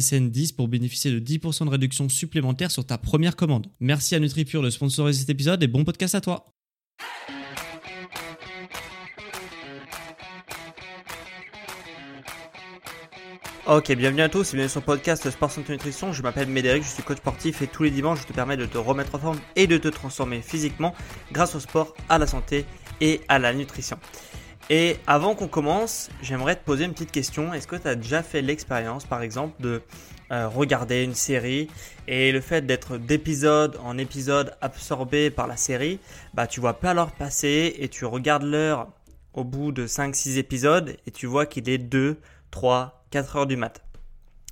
SSN 10 pour bénéficier de 10% de réduction supplémentaire sur ta première commande. Merci à NutriPure de sponsoriser cet épisode et bon podcast à toi. Ok, bienvenue à tous et bienvenue sur le podcast Sport Santé Nutrition. Je m'appelle Médéric, je suis coach sportif et tous les dimanches je te permets de te remettre en forme et de te transformer physiquement grâce au sport, à la santé et à la nutrition. Et avant qu'on commence, j'aimerais te poser une petite question. Est-ce que tu déjà fait l'expérience, par exemple, de euh, regarder une série et le fait d'être d'épisode en épisode absorbé par la série, bah tu vois pas l'heure passer et tu regardes l'heure au bout de 5-6 épisodes et tu vois qu'il est 2, 3, 4 heures du mat'.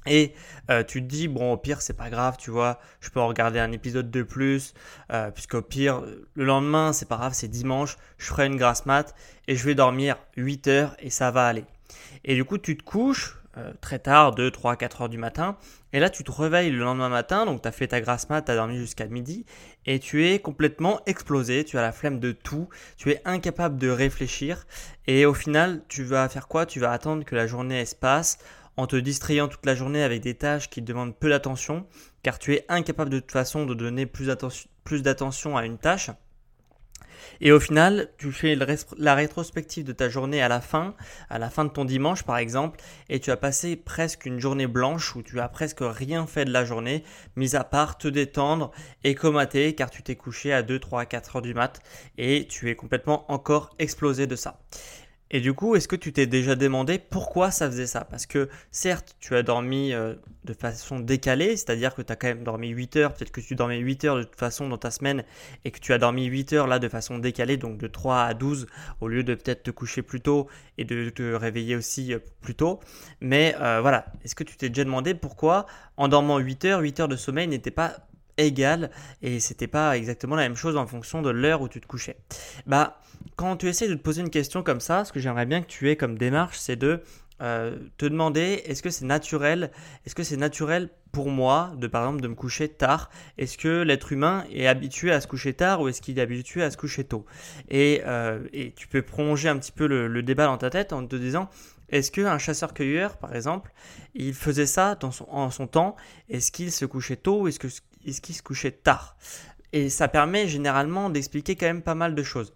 Et euh, tu te dis, bon, au pire, c'est pas grave, tu vois, je peux en regarder un épisode de plus, euh, puisqu'au pire, le lendemain, c'est pas grave, c'est dimanche, je ferai une grasse mat et je vais dormir 8 heures et ça va aller. Et du coup, tu te couches euh, très tard, 2, 3, 4 heures du matin, et là, tu te réveilles le lendemain matin, donc tu as fait ta grasse mat, tu as dormi jusqu'à midi, et tu es complètement explosé, tu as la flemme de tout, tu es incapable de réfléchir, et au final, tu vas faire quoi? Tu vas attendre que la journée se passe en te distrayant toute la journée avec des tâches qui demandent peu d'attention, car tu es incapable de toute façon de donner plus d'attention à une tâche. Et au final, tu fais la rétrospective de ta journée à la fin, à la fin de ton dimanche par exemple, et tu as passé presque une journée blanche où tu as presque rien fait de la journée, mis à part te détendre et comater car tu t'es couché à 2, 3, 4 heures du mat et tu es complètement encore explosé de ça. Et du coup, est-ce que tu t'es déjà demandé pourquoi ça faisait ça? Parce que certes, tu as dormi euh, de façon décalée, c'est-à-dire que tu as quand même dormi 8 heures, peut-être que tu dormais 8 heures de toute façon dans ta semaine et que tu as dormi 8 heures là de façon décalée, donc de 3 à 12, au lieu de peut-être te coucher plus tôt et de te réveiller aussi euh, plus tôt. Mais euh, voilà, est-ce que tu t'es déjà demandé pourquoi en dormant 8 heures, 8 heures de sommeil n'était pas égal et c'était pas exactement la même chose en fonction de l'heure où tu te couchais. Bah, quand tu essaies de te poser une question comme ça, ce que j'aimerais bien que tu aies comme démarche, c'est de euh, te demander est-ce que c'est naturel, est-ce que c'est naturel pour moi de par exemple de me coucher tard? Est-ce que l'être humain est habitué à se coucher tard ou est-ce qu'il est habitué à se coucher tôt? Et, euh, et, tu peux prolonger un petit peu le, débat dans ta tête en te disant est-ce qu'un chasseur-cueilleur, par exemple, il faisait ça dans son, en son temps? Est-ce qu'il se couchait tôt ou est-ce qu'il se couchait tard? Et ça permet généralement d'expliquer quand même pas mal de choses.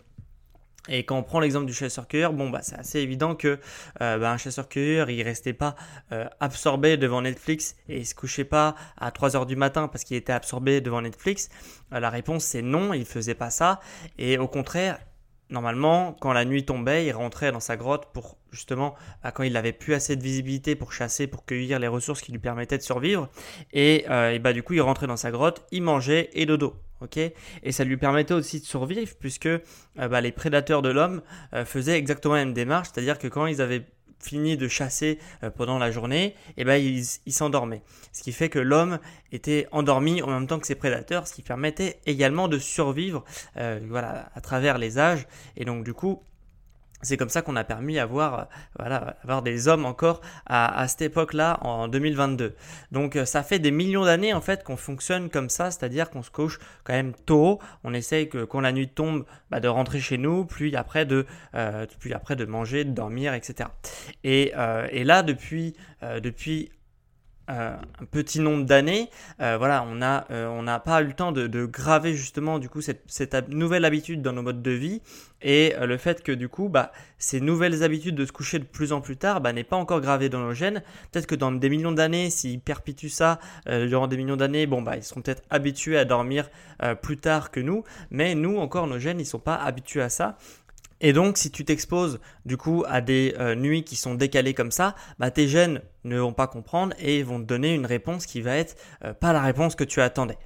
Et quand on prend l'exemple du chasseur-cueilleur, bon bah c'est assez évident que euh, bah, un chasseur-cueilleur il restait pas euh, absorbé devant Netflix et il se couchait pas à 3 heures du matin parce qu'il était absorbé devant Netflix. Euh, la réponse c'est non, il faisait pas ça et au contraire Normalement, quand la nuit tombait, il rentrait dans sa grotte pour justement, bah, quand il n'avait plus assez de visibilité pour chasser, pour cueillir les ressources qui lui permettaient de survivre. Et, et bah, du coup, il rentrait dans sa grotte, il mangeait et dodo ok? Et ça lui permettait aussi de survivre puisque euh, bah, les prédateurs de l'homme euh, faisaient exactement la même démarche, c'est-à-dire que quand ils avaient fini de chasser euh, pendant la journée, et eh ben ils s'endormaient. Ce qui fait que l'homme était endormi en même temps que ses prédateurs, ce qui permettait également de survivre voilà, à travers les âges. Et donc du coup, c'est comme ça qu'on a permis avoir, voilà, avoir des hommes encore à, cette époque-là en 2022. Donc euh, ça fait des millions d'années en fait qu'on fonctionne comme ça, c'est-à-dire qu'on se couche quand même tôt. On essaye que quand la nuit tombe, bah, de rentrer chez nous, puis après de, euh, manger, de dormir, etc. Et, euh, et là depuis, depuis un petit nombre d'années, voilà, on n'a on n'a pas eu le temps de, graver justement du coup cette, cette, nouvelle habitude dans nos modes de vie. Et le fait que du coup bah, ces nouvelles habitudes de se coucher de plus en plus tard bah, n'est pas encore gravé dans nos gènes. Peut-être que dans des millions d'années, s'ils perpétuent ça durant des millions d'années, bon bah ils seront peut-être habitués à dormir plus tard que nous, mais nous encore nos gènes ils sont pas habitués à ça et donc, si tu t'exposes du coup à des euh, nuits qui sont décalées comme ça, bah, tes gènes ne vont pas comprendre et vont te donner une réponse qui va être euh, pas la réponse que tu attendais.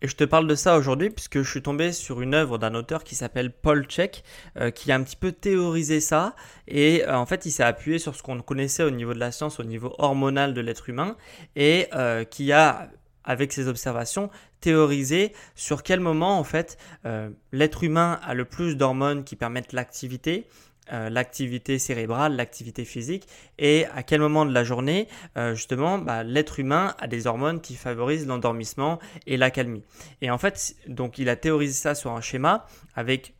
Et je te parle de ça aujourd'hui puisque je suis tombé sur une œuvre d'un auteur qui s'appelle Paul Check, euh, qui a un petit peu théorisé ça. Et en fait, il s'est appuyé sur ce qu'on connaissait au niveau de la science, au niveau hormonal de l'être humain, et qui a avec ses observations, théoriser sur quel moment en fait euh, l'être humain a le plus d'hormones qui permettent l'activité, euh, l'activité cérébrale, l'activité physique, et à quel moment de la journée, euh, justement, bah, l'être humain a des hormones qui favorisent l'endormissement et l'accalmie. Et en fait, donc il a théorisé ça sur un schéma avec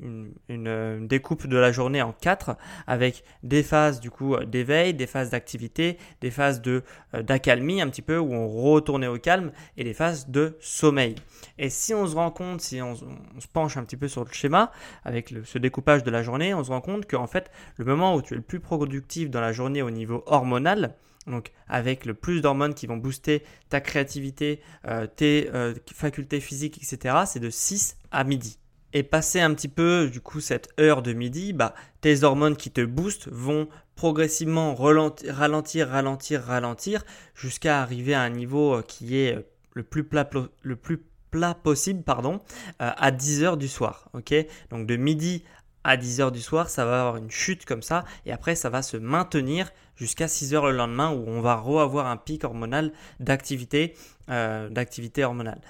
une, euh, une, découpe de la journée en quatre avec des phases du coup d'éveil, des phases d'activité, des phases de euh, d'accalmie un petit peu où on retournait au calme et des phases de sommeil. Et si on se rend compte, si on, se penche un petit peu sur le schéma avec ce découpage de la journée, on se rend compte qu'en fait le moment où tu es le plus productif dans la journée au niveau hormonal, donc avec le plus d'hormones qui vont booster ta créativité, tes facultés physiques, etc., c'est de 6 à midi. Et passer un petit peu, du coup, cette heure de midi, bah, tes hormones qui te boostent vont progressivement ralentir, ralentir, ralentir, jusqu'à arriver à un niveau euh, qui est euh, le plus plat, possible, pardon, euh, à 10 heures du soir. Donc de midi à 10 heures du soir, ça va avoir une chute comme ça, et après ça va se maintenir jusqu'à 6 heures le lendemain où on va re-avoir un pic hormonal d'activité hormonale.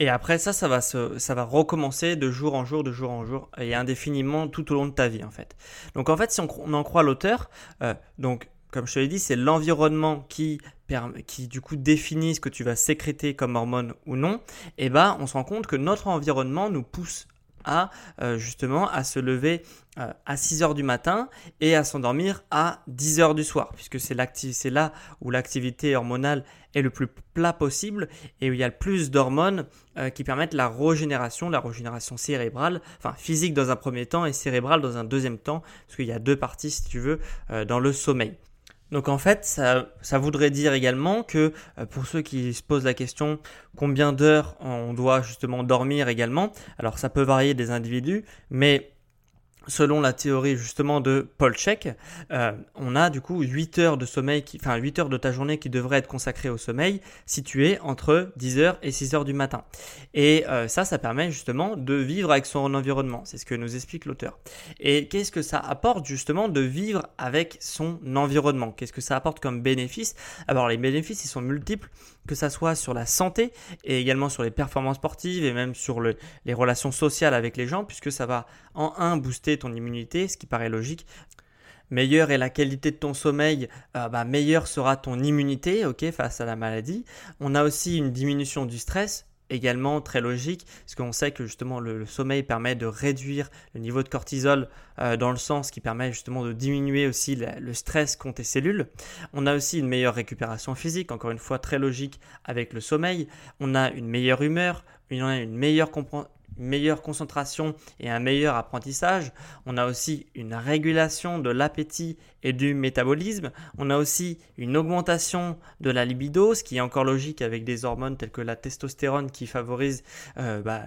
Et après ça, ça va, ça va recommencer de jour en jour, de jour en jour, et indéfiniment tout au long de ta vie en fait. Donc en fait, si on, en croit l'auteur, euh, donc comme je te l'ai dit, c'est l'environnement qui, qui du coup définit ce que tu vas sécréter comme hormone ou non. Et bah, on se rend compte que notre environnement nous pousse à euh, justement à se lever euh, à 6 heures du matin et à s'endormir à 10 heures du soir, puisque c'est là où l'activité hormonale est le plus plat possible et où il y a le plus d'hormones euh, qui permettent la régénération, la régénération cérébrale, enfin physique dans un premier temps et cérébrale dans un deuxième temps, parce qu'il y a deux parties, si tu veux, dans le sommeil. Donc en fait, ça, ça, voudrait dire également que euh, pour ceux qui se posent la question combien d'heures on doit justement dormir également, alors ça peut varier des individus, mais selon la théorie justement de Paul Check, euh, on a du coup 8 heures de sommeil, enfin 8 heures de ta journée qui devraient être consacrées au sommeil, situées entre 10h et 6h du matin. Et euh, ça, ça permet justement de vivre avec son environnement. C'est ce que nous explique l'auteur. Et qu'est-ce que ça apporte justement de vivre avec son environnement? Qu'est-ce que ça apporte comme bénéfice? Alors les bénéfices, ils sont multiples que ça soit sur la santé et également sur les performances sportives et même sur les relations sociales avec les gens, puisque ça va en un booster ton immunité, ce qui paraît logique. Meilleure est la qualité de ton sommeil, euh, bah, meilleure sera ton immunité face à la maladie. On a aussi une diminution du stress, également très logique, parce qu'on sait que justement le, sommeil permet de réduire le niveau de cortisol euh, dans le ce qui permet justement de diminuer aussi le stress contre tes cellules. On a aussi une meilleure récupération physique, encore une fois très logique avec le sommeil. On a une meilleure humeur, on a une meilleure meilleure concentration et un meilleur apprentissage. On a aussi une régulation de l'appétit et du métabolisme. On a aussi une augmentation de la libido, ce qui est encore logique avec des hormones telles que la testostérone qui favorise euh, bah,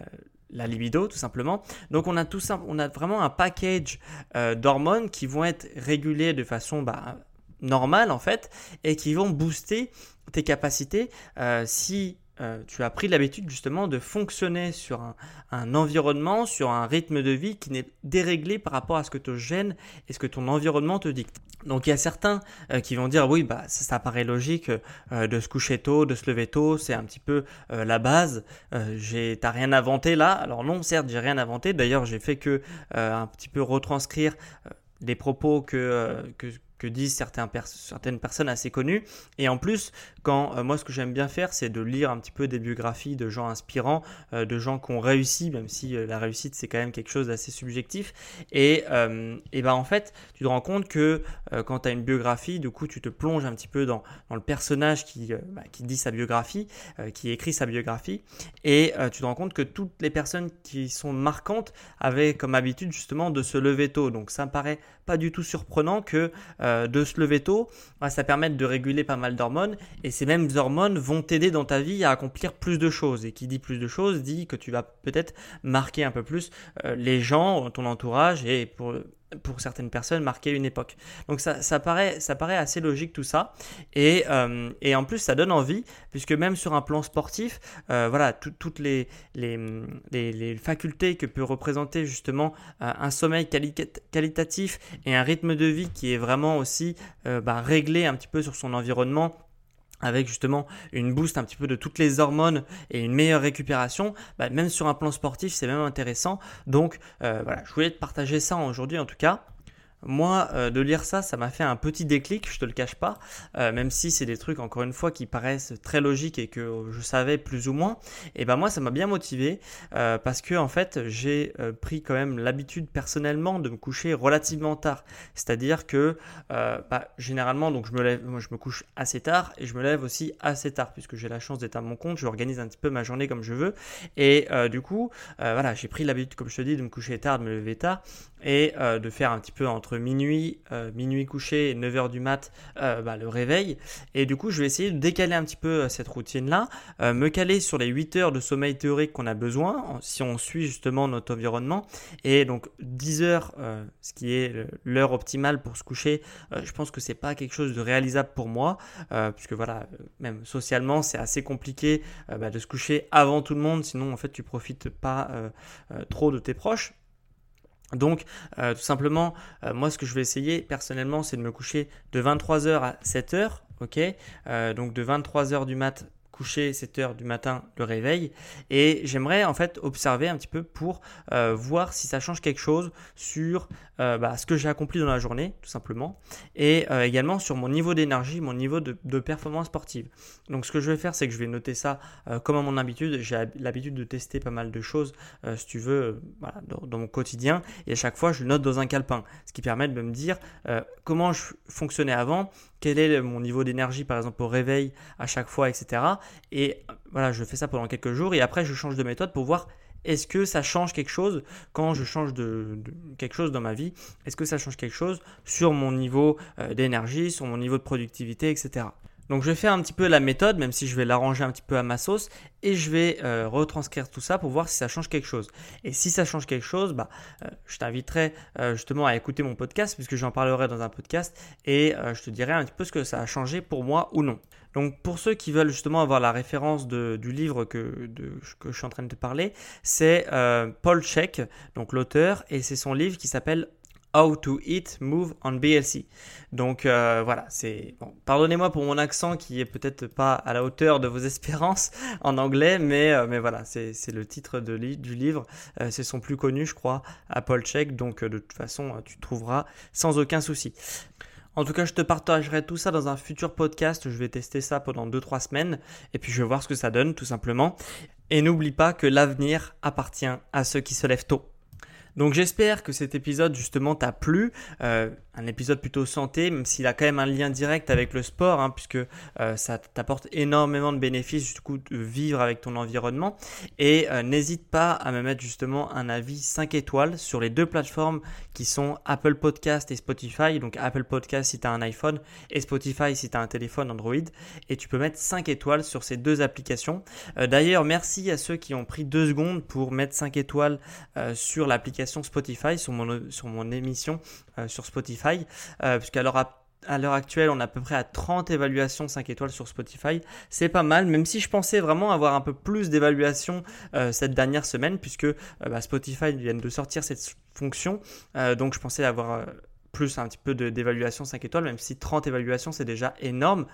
la libido tout simplement. Donc on a vraiment un package euh, d'hormones qui vont être régulées de façon bah, normale en fait et qui vont booster tes capacités euh, si euh, tu as pris l'habitude justement de fonctionner sur un, environnement, sur un rythme de vie qui n'est déréglé par rapport à ce que te gêne et ce que ton environnement te dicte. Donc il y a certains euh, qui vont dire oui bah ça, paraît logique euh, de se coucher tôt, de se lever tôt, c'est un petit peu la base. j'ai t'as rien inventé là. Alors non certes j'ai rien inventé. D'ailleurs j'ai fait que un petit peu retranscrire des propos que que disent certaines personnes assez connues. Et en plus, quand euh, moi ce que j'aime bien faire, c'est de lire un petit peu des biographies de gens inspirants, euh, de gens qui ont réussi, même si la réussite c'est quand même quelque chose d'assez subjectif. Et, et ben en fait, tu te rends compte que quand tu as une biographie, du coup tu te plonges un petit peu dans, dans le personnage qui, bah, qui dit sa biographie, qui écrit sa biographie, et tu te rends compte que toutes les personnes qui sont marquantes avaient comme habitude justement de se lever tôt. Donc ça me paraît pas du tout surprenant que euh, de se lever tôt, bah, ça permette de réguler pas mal d'hormones et ces mêmes hormones vont t'aider dans ta vie à accomplir plus de choses. Et qui dit plus de choses dit que tu vas peut-être marquer un peu plus euh, les gens, ton entourage et pour pour certaines personnes marquer une époque. Donc ça, ça, paraît, ça paraît assez logique tout ça. Et, euh, et, en plus ça donne envie, puisque même sur un plan sportif, euh, voilà, toutes les, les, les, facultés que peut représenter justement euh, un sommeil qualitatif et un rythme de vie qui est vraiment aussi bah, réglé un petit peu sur son environnement avec justement une boost un petit peu de toutes les hormones et une meilleure récupération, bah, même sur un plan sportif, c'est même intéressant. Donc euh, voilà, je voulais te partager ça aujourd'hui en tout cas. Moi, euh, de lire ça, ça m'a fait un petit déclic, je te le cache pas, euh, même si c'est des trucs, encore une fois, qui paraissent très logiques et que je savais plus ou moins. Et ben moi, ça m'a bien motivé euh, parce que en fait, j'ai pris quand même l'habitude personnellement de me coucher relativement tard. C'est-à-dire que bah, généralement, donc je me lève, moi, je me couche assez tard et je me lève aussi assez tard puisque j'ai la chance d'être à mon compte. Je organise un petit peu ma journée comme je veux et du coup, voilà, j'ai pris l'habitude, comme je te dis, de me coucher tard, de me lever tard et de faire un petit peu entre minuit, euh, minuit couché et 9h du mat, euh, bah, le réveil. Et du coup, je vais essayer de décaler un petit peu euh, cette routine-là, me caler sur les 8 heures de sommeil théorique qu'on a besoin, si on suit justement notre environnement. Et donc 10 heures, ce qui est l'heure optimale pour se coucher, je pense que c'est pas quelque chose de réalisable pour moi, puisque voilà, même socialement, c'est assez compliqué bah, de se coucher avant tout le monde, sinon en fait tu profites pas trop de tes proches. Donc, euh, tout simplement, euh, moi, ce que je vais essayer personnellement, c'est de me coucher de 23h à 7h, ok euh, Donc, de 23h du mat coucher 7 heures du matin le réveil. Et j'aimerais en fait observer un petit peu pour euh, voir si ça change quelque chose sur euh, bah, ce que j'ai accompli dans la journée tout simplement. Et euh, également sur mon niveau d'énergie mon niveau de, performance sportive. Donc ce que je vais faire c'est que je vais noter ça comme à mon habitude. J'ai l'habitude de tester pas mal de choses si tu veux dans, mon quotidien. Et à chaque fois je note dans un calepin. Ce qui permet de me dire comment je fonctionnais avant quel est mon niveau d'énergie par exemple au réveil à chaque fois, etc. Et voilà, je fais ça pendant quelques jours et après je change de méthode pour voir est-ce que ça change quelque chose quand je change de, quelque chose dans ma vie? Est-ce que ça change quelque chose sur mon niveau euh, d'énergie, sur mon niveau de productivité, etc. Donc je vais faire un petit peu la méthode, même si je vais l'arranger un petit peu à ma sauce, et je vais euh, retranscrire tout ça pour voir si ça change quelque chose. Et si ça change quelque chose, bah, euh, je t'inviterai euh, justement à écouter mon podcast, puisque j'en parlerai dans un podcast, et je te dirai un petit peu ce que ça a changé pour moi ou non. Donc pour ceux qui veulent justement avoir la référence du livre que, que je suis en train de te parler, c'est Paul Check, donc l'auteur, et c'est son livre qui s'appelle How to Eat Move on BLC. Donc euh, voilà, c'est pardonnez-moi pour mon accent qui est peut-être pas à la hauteur de vos espérances en anglais, mais euh, voilà, c'est le titre du livre, euh, c'est son plus connu, je crois, Apple Check. Donc de toute façon, tu trouveras sans aucun souci. En tout cas, je te partagerai tout ça dans un futur podcast. Je vais tester ça pendant 2-3 semaines et puis je vais voir ce que ça donne tout simplement. Et n'oublie pas que l'avenir appartient à ceux qui se lèvent tôt. Donc j'espère que cet épisode justement t'a plu. Euh, un épisode plutôt santé, même s'il a quand même un lien direct avec le sport, hein, puisque euh, ça t'apporte énormément de bénéfices du coup de vivre avec ton environnement. Et euh, n'hésite pas à me mettre justement un avis 5 étoiles sur les deux plateformes qui sont Apple Podcast et Spotify. Donc Apple Podcast si tu as un iPhone et Spotify si tu as un téléphone Android. Et tu peux mettre 5 étoiles sur ces deux applications. D'ailleurs, merci à ceux qui ont pris 2 secondes pour mettre 5 étoiles sur l'application Spotify, sur mon, sur mon émission euh, sur Spotify, euh, puisqu'à l'heure actuelle, on est à peu près à 30 évaluations 5 étoiles sur Spotify. C'est pas mal, même si je pensais vraiment avoir un peu plus d'évaluations euh, cette dernière semaine, puisque bah, Spotify vient de sortir cette fonction. donc je pensais avoir plus un petit peu d'évaluation 5 étoiles, même si 30 évaluations c'est déjà énorme.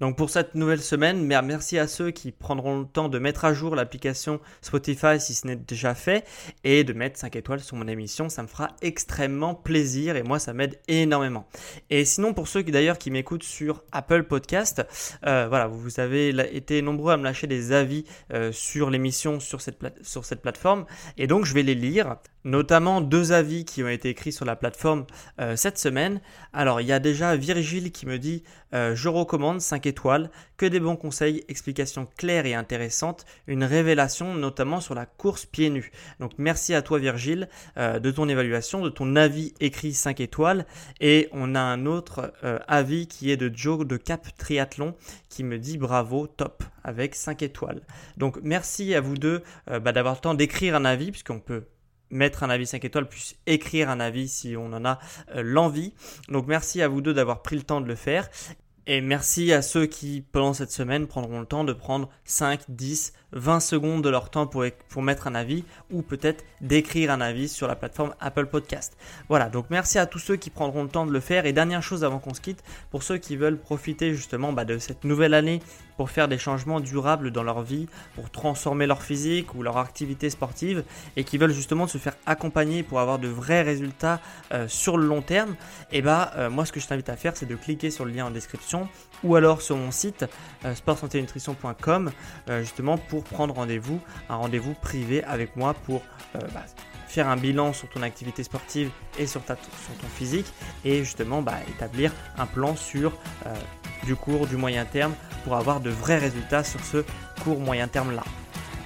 Donc pour cette nouvelle semaine, merci à ceux qui prendront le temps de mettre à jour l'application Spotify si ce n'est déjà fait et de mettre 5 étoiles sur mon émission, ça me fera extrêmement plaisir et moi ça m'aide énormément. Et sinon pour ceux d'ailleurs qui m'écoutent sur Apple Podcast, euh, voilà, vous avez été nombreux à me lâcher des avis euh, sur l'émission sur sur cette plateforme et donc je vais les lire notamment deux avis qui ont été écrits sur la plateforme euh, cette semaine. Alors il y a déjà Virgile qui me dit euh, je recommande 5 étoiles, que des bons conseils, explications claires et intéressantes, une révélation notamment sur la course pieds nus. Donc merci à toi Virgile euh, de ton évaluation, de ton avis écrit 5 étoiles et on a un autre avis qui est de Joe de Cap Triathlon qui me dit bravo, top avec 5 étoiles. Donc merci à vous deux bah, d'avoir le temps d'écrire un avis puisqu'on peut mettre un avis 5 étoiles, puis écrire un avis si on en a euh, l'envie. Donc merci à vous deux d'avoir pris le temps de le faire. Et merci à ceux qui, pendant cette semaine, prendront le temps de prendre 5, 10, 20 secondes de leur temps pour, pour mettre un avis ou peut-être d'écrire un avis sur la plateforme Apple Podcast. Voilà, donc merci à tous ceux qui prendront le temps de le faire. Et dernière chose avant qu'on se quitte, pour ceux qui veulent profiter justement bah, de cette nouvelle année pour faire des changements durables dans leur vie, pour transformer leur physique ou leur activité sportive et qui veulent justement se faire accompagner pour avoir de vrais résultats euh, sur le long terme, et eh bah euh, moi ce que je t'invite à faire c'est de cliquer sur le lien en description ou alors sur mon site euh, euh, justement pour prendre rendez-vous, un rendez-vous privé avec moi pour bah, faire un bilan sur ton activité sportive et sur, ta, ton physique et justement bah, établir un plan sur du court, du moyen terme pour avoir de vrais résultats sur ce court moyen terme là.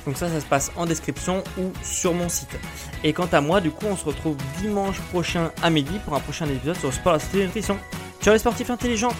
Donc ça, ça se passe en description ou sur mon site. Et quant à moi, du coup, on se retrouve dimanche prochain à midi pour un prochain épisode sur sport, la santé et nutrition. Ciao les sportifs intelligents